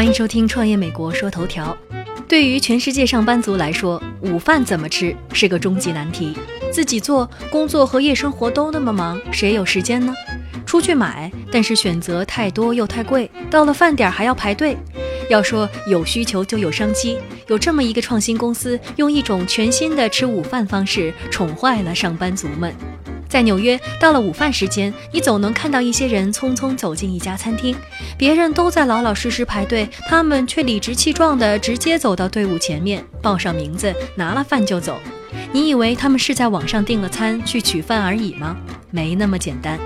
欢迎收听《创业美国说头条》。对于全世界上班族来说，午饭怎么吃是个终极难题。自己做，工作和夜生活都那么忙，谁有时间呢？出去买，但是选择太多又太贵，到了饭点还要排队。要说有需求就有商机，有这么一个创新公司，用一种全新的吃午饭方式宠坏了上班族们。在纽约，到了午饭时间，你总能看到一些人匆匆走进一家餐厅，别人都在老老实实排队，他们却理直气壮地直接走到队伍前面，报上名字，拿了饭就走。你以为他们是在网上订了餐去取饭而已吗？没那么简单。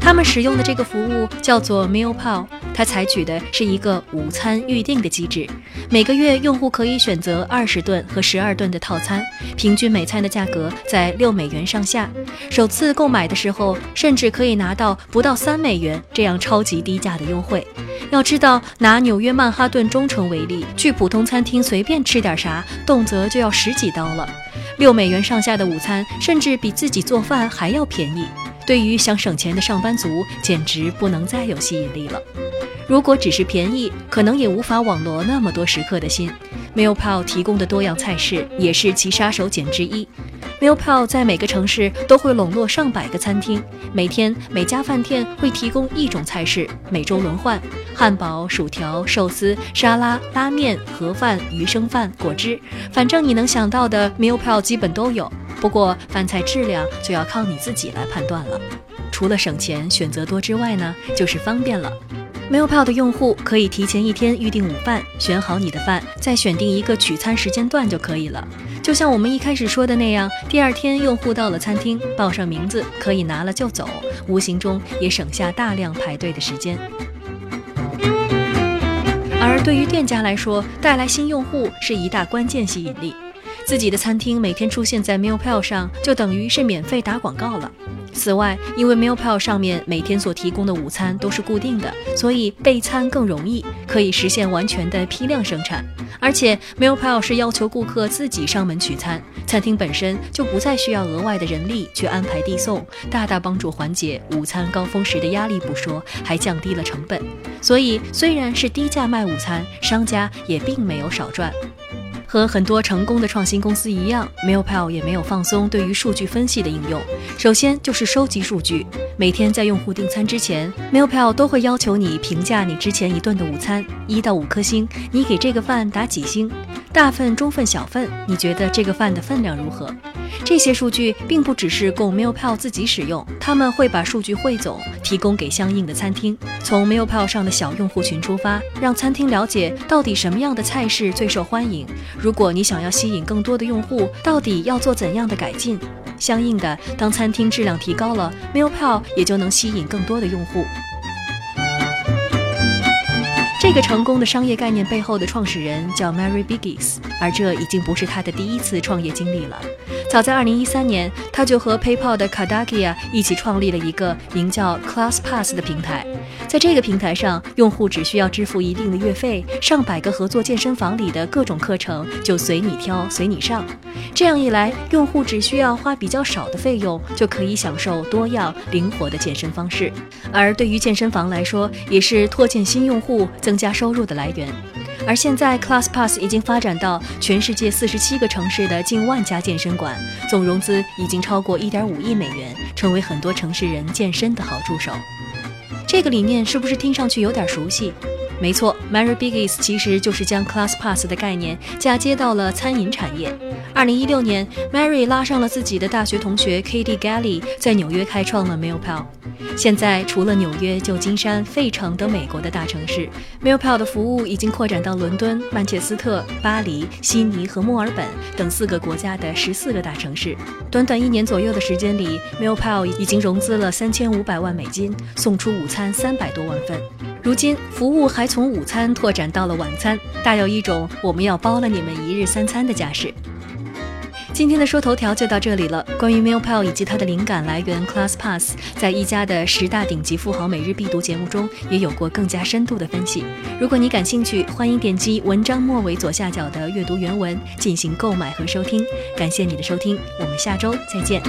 他们使用的这个服务叫做 MealPal。它采取的是一个午餐预定的机制，每个月用户可以选择二十顿和十二顿的套餐，平均每餐的价格在六美元上下。首次购买的时候，甚至可以拿到不到三美元这样超级低价的优惠。要知道，拿纽约曼哈顿中城为例，去普通餐厅随便吃点啥，动辄就要十几刀了。六美元上下的午餐，甚至比自己做饭还要便宜。对于想省钱的上班族，简直不能再有吸引力了。如果只是便宜，可能也无法网罗那么多食客的心。MealPal 提供的多样菜式也是其杀手锏之一。MealPal 在每个城市都会笼络上百个餐厅，每天每家饭店会提供一种菜式，每周轮换：汉堡、薯条、寿司、沙拉、拉面、盒饭、鱼生饭、果汁，反正你能想到的 MealPal 基本都有。不过饭菜质量就要靠你自己来判断了。除了省钱、选择多之外呢，就是方便了。MealPal 的用户可以提前一天预订午饭，选好你的饭，再选定一个取餐时间段就可以了。就像我们一开始说的那样，第二天用户到了餐厅，报上名字，可以拿了就走，无形中也省下大量排队的时间。而对于店家来说，带来新用户是一大关键吸引力。自己的餐厅每天出现在 MealPal 上，就等于是免费打广告了。此外，因为 MealPal 上面每天所提供的午餐都是固定的，所以备餐更容易，可以实现完全的批量生产。而且 MealPal 是要求顾客自己上门取餐，餐厅本身就不再需要额外的人力去安排递送，大大帮助缓解午餐高峰时的压力不说，还降低了成本。所以，虽然是低价卖午餐，商家也并没有少赚。和很多成功的创新公司一样，MealPal 也没有放松对于数据分析的应用。首先就是收集数据，每天在用户订餐之前，MealPal 都会要求你评价你之前一顿的午餐，一到五颗星，你给这个饭打几星？大份、中份、小份，你觉得这个饭的分量如何？这些数据并不只是供 MealPal 自己使用，他们会把数据汇总，提供给相应的餐厅。从 MealPal 上的小用户群出发，让餐厅了解到底什么样的菜式最受欢迎。如果你想要吸引更多的用户，到底要做怎样的改进？相应的，当餐厅质量提高了，MealPal 也就能吸引更多的用户。这个成功的商业概念背后的创始人叫 Mary Biggs，而这已经不是他的第一次创业经历了。早在2013年，他就和 PayPal 的 Kadakia 一起创立了一个名叫 ClassPass 的平台。在这个平台上，用户只需要支付一定的月费，上百个合作健身房里的各种课程就随你挑、随你上。这样一来，用户只需要花比较少的费用，就可以享受多样灵活的健身方式。而对于健身房来说，也是拓建新用户。增加收入的来源，而现在 ClassPass 已经发展到全世界四十七个城市的近万家健身馆，总融资已经超过一点五亿美元，成为很多城市人健身的好助手。这个理念是不是听上去有点熟悉？没错，Mary Biggis 其实就是将 ClassPass 的概念嫁接到了餐饮产业。二零一六年，Mary 拉上了自己的大学同学 Katie Galley，在纽约开创了 MealPal。现在，除了纽约、旧金山、费城等美国的大城市，MealPal 的服务已经扩展到伦敦、曼彻斯特、巴黎、悉尼和墨尔本等四个国家的十四个大城市。短短一年左右的时间里，MealPal 已经融资了三千五百万美金，送出午餐三百多万份。如今，服务还从午餐拓展到了晚餐，大有一种我们要包了你们一日三餐的架势。今天的说头条就到这里了。关于 MealPal 以及它的灵感来源 ClassPass，在一家的十大顶级富豪每日必读节目中也有过更加深度的分析。如果你感兴趣，欢迎点击文章末尾左下角的阅读原文进行购买和收听。感谢你的收听，我们下周再见。